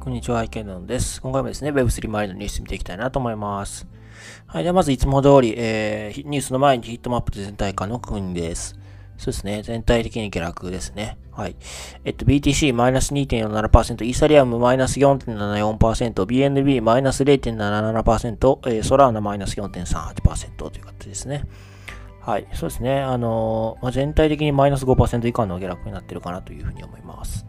こんにちは、池野です。今回もですね、Web3 周りのニュース見ていきたいなと思います。はい。では、まずいつも通り、えー、ニュースの前にヒットマップ全体化の確認です。そうですね。全体的に下落ですね。はい。えっと、BTC マイナス2.47%、イーサリアムマイナス4.74%、BNB マイナス0.77%、えー、ソラーナマイナス4.38%という形ですね。はい。そうですね。あのー、まあ、全体的にマイナス5%以下の下落になってるかなというふうに思います。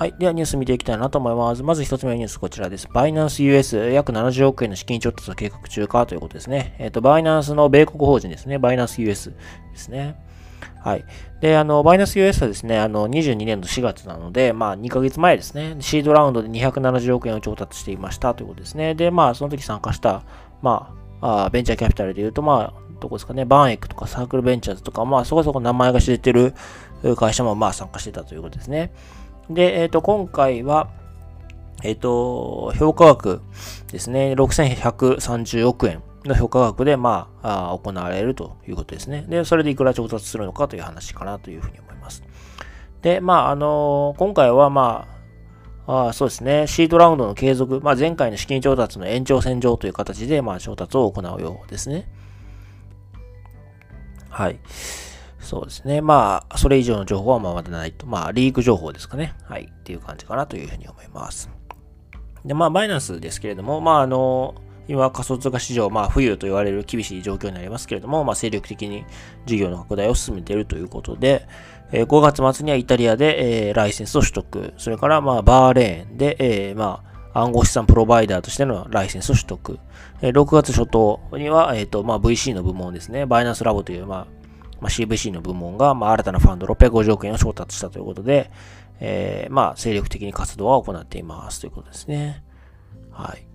はい。ではニュース見ていきたいなと思います。まず一つ目のニュースこちらです。バイナンス US 約70億円の資金調達を計画中かということですね。えっ、ー、と、バイナンスの米国法人ですね。バイナンス US ですね。はい。で、あの、バイナンス US はですね、あの、22年の4月なので、まあ、2ヶ月前ですね、シードラウンドで270億円を調達していましたということですね。で、まあ、その時参加した、まあ、あベンチャーキャピタルで言うと、まあ、どこですかね、バンエックとかサークルベンチャーズとか、まあ、そこそこ名前が知れてる会社も、まあ、参加してたということですね。で、えっ、ー、と、今回は、えっ、ー、と、評価額ですね、6130億円の評価額で、まあ、行われるということですね。で、それでいくら調達するのかという話かなというふうに思います。で、まあ、あの今回は、まあ、あそうですね、シードラウンドの継続、まあ、前回の資金調達の延長線上という形で、まあ、調達を行うようですね。はい。そうですね。まあ、それ以上の情報はまだないと。まあ、リーク情報ですかね。はい。っていう感じかなというふうに思います。で、まあ、バイナンスですけれども、まあ、あの、今、仮想通貨市場、まあ、冬と言われる厳しい状況になりますけれども、まあ、精力的に事業の拡大を進めているということで、えー、5月末にはイタリアで、えー、ライセンスを取得、それから、まあ、バーレーンで、えー、まあ、暗号資産プロバイダーとしてのライセンスを取得。6月初頭には、えっ、ー、と、まあ、VC の部門ですね、バイナンスラボという、まあ、まあ、CVC の部門が、まあ、新たなファンド650億円を調達したということで、えー、まあ、精力的に活動は行っていますということですね。はい。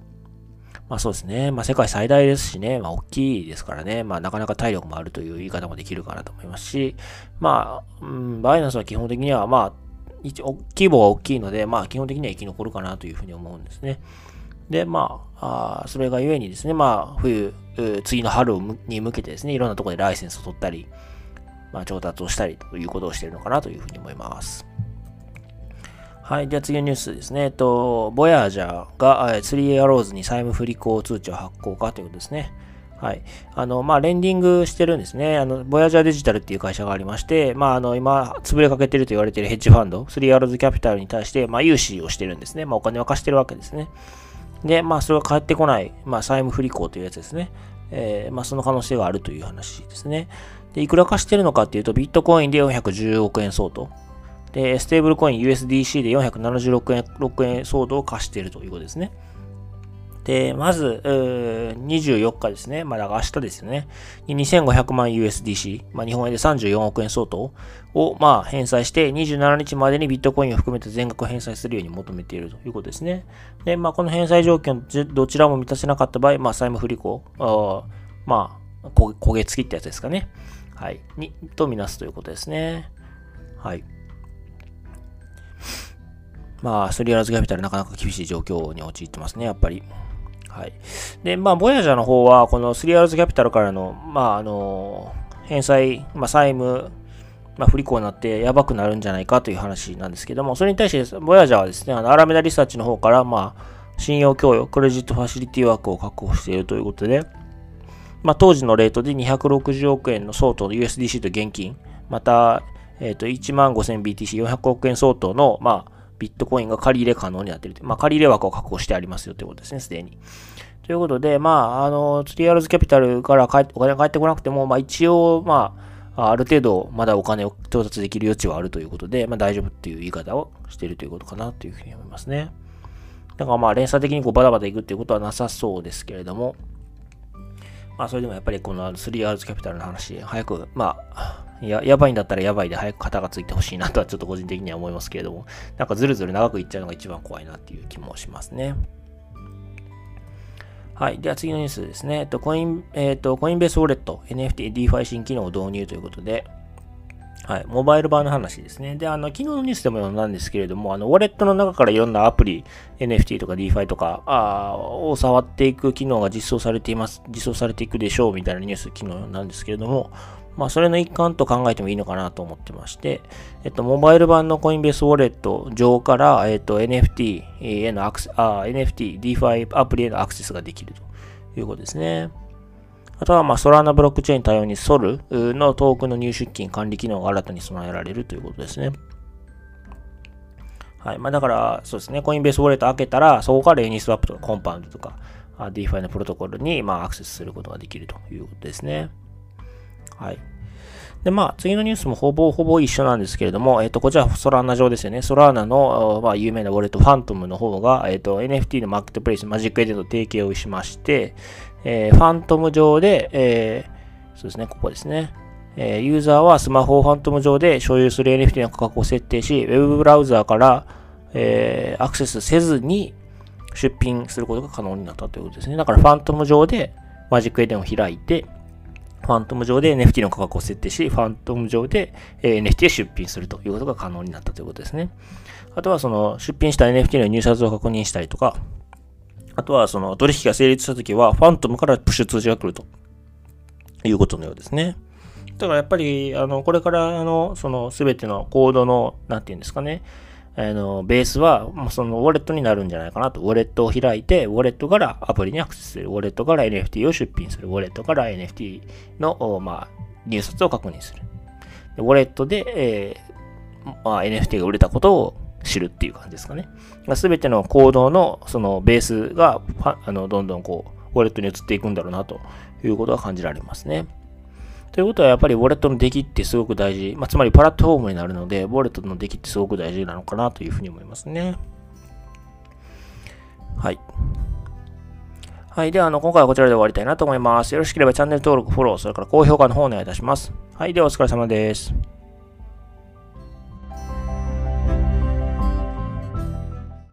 まあそうですね。まあ世界最大ですしね。まあ大きいですからね。まあなかなか体力もあるという言い方もできるかなと思いますし、まあ、うん、バイナンスは基本的にはまあ、規模は大きいので、まあ基本的には生き残るかなというふうに思うんですね。で、まあ、あそれがゆえにですね、まあ冬、次の春に向けてですね、いろんなところでライセンスを取ったり、まあ、調達をしたりということをしているのかなというふうに思います。はい。では次のニュースですね。えっと、ボヤージャーが3アローズに債務不履行通知を発行かということですね。はい。あの、まあ、レンディングしてるんですね。あの、ボヤージャーデジタルっていう会社がありまして、まあ、あの、今、潰れかけてると言われてるヘッジファンド、3アローズキャピタルに対して、まあ、融資をしてるんですね。まあ、お金を貸してるわけですね。で、まあ、それが返ってこない、まあ、債務不履行というやつですね。えー、まあ、その可能性があるという話ですね。で、いくら貸してるのかっていうと、ビットコインで410億円相当。で、ステーブルコイン USDC で476円 ,6 円相当を貸しているということですね。で、まず、24日ですね。まあ、だから明日ですよね。2500万 USDC、まあ、日本円で34億円相当を、まあ、返済して、27日までにビットコインを含めて全額返済するように求めているということですね。で、まあ、この返済条件、どちらも満たせなかった場合、まあ、債務不履行、あまあ、焦げ付きってやつですかね。はい。に、とみなすということですね。はい。まあ、スリアーズキャピタルなかなか厳しい状況に陥ってますね、やっぱり。はい。で、まあ、ボヤジャーの方は、このスリアーズキャピタルからの、まあ、あの、返済、まあ、債務、まあ、不履行になってやばくなるんじゃないかという話なんですけども、それに対して、ボヤジャーはですね、あの、アラメダリサーチの方から、まあ、信用供与、クレジットファシリティ枠を確保しているということで、まあ、当時のレートで260億円の相当の USDC と現金、また、えっ、ー、と、15,000BTC400 億円相当の、まあ、ビットコインが借り入れ可能になっている。まあ、借り入れ枠を確保してありますよということですね、すでに。ということで、まあ、あの、ツリーアールズキャピタルからお金が返ってこなくても、まあ、一応、まあ、ある程度、まだお金を調達できる余地はあるということで、まあ、大丈夫っていう言い方をしているということかなというふうに思いますね。だからまあ、連鎖的にこうバタバタいくっていうことはなさそうですけれども、まあ、それでもやっぱりこの 3Rs キャピタルの話、早く、まあ、や、やばいんだったらやばいで早く型がついてほしいなとはちょっと個人的には思いますけれども、なんかずるずる長くいっちゃうのが一番怖いなっていう気もしますね。はい。では次のニュースですね。えっと、コイン、えっと、コインベースウォレット、NFT、DeFi 新機能を導入ということで、はい。モバイル版の話ですね。で、あの、昨日のニュースでも読んだんですけれども、あの、ウォレットの中からいろんなアプリ、NFT とか DeFi とか、あを触っていく機能が実装されています。実装されていくでしょうみたいなニュース昨日なんですけれども、まあ、それの一環と考えてもいいのかなと思ってまして、えっと、モバイル版のコインベースウォレット上から、えっと、NFT へのアクセス、ああ、NFT、DeFi アプリへのアクセスができるということですね。あとは、まあ、ソラーナブロックチェーン対応にソルのトークンの入出金管理機能が新たに備えられるということですね。はい。まあ、だから、そうですね。コインベースウォレット開けたら、そこからエニスワップとかコンパウンドとか、DeFi のプロトコルに、まあ、アクセスすることができるということですね。はい。で、まあ、次のニュースもほぼほぼ一緒なんですけれども、えっ、と、こちらソラーナ上ですよね。ソラーナの、まあ、有名なウォレット、ファントムの方が、えっ、と、NFT のマーケットプレイス、マジックエデンと提携をしまして、えー、ファントム上で、えー、そうですね、ここですね。えー、ユーザーはスマホをファントム上で所有する NFT の価格を設定し、ウェブブラウザーから、えー、アクセスせずに出品することが可能になったということですね。だからファントム上でマジックエデンを開いて、ファントム上で NFT の価格を設定し、ファントム上で NFT を出品するということが可能になったということですね。あとはその出品した NFT の入札を確認したりとか、あとはその取引が成立したときは、ファントムからプッシュ通知が来るということのようですね。だからやっぱり、あの、これからの、そのすべてのコードの、なんていうんですかね、あの、ベースは、そのウォレットになるんじゃないかなと。ウォレットを開いて、ウォレットからアプリにアクセスする。ウォレットから NFT を出品する。ウォレットから NFT の、まあ、入札を確認する。ウォレットで、えー、まあ、NFT が売れたことを知るっていう感じですかね。すべての行動のそのベースが、あの、どんどんこう、ウォレットに移っていくんだろうなということが感じられますね。ということはやっぱりウォレットの出来ってすごく大事。まあ、つまりプラットフォームになるので、ウォレットの出来ってすごく大事なのかなというふうに思いますね。はい。はい。では、あの、今回はこちらで終わりたいなと思います。よろしければチャンネル登録、フォロー、それから高評価の方お願いいたします。はい。では、お疲れ様です。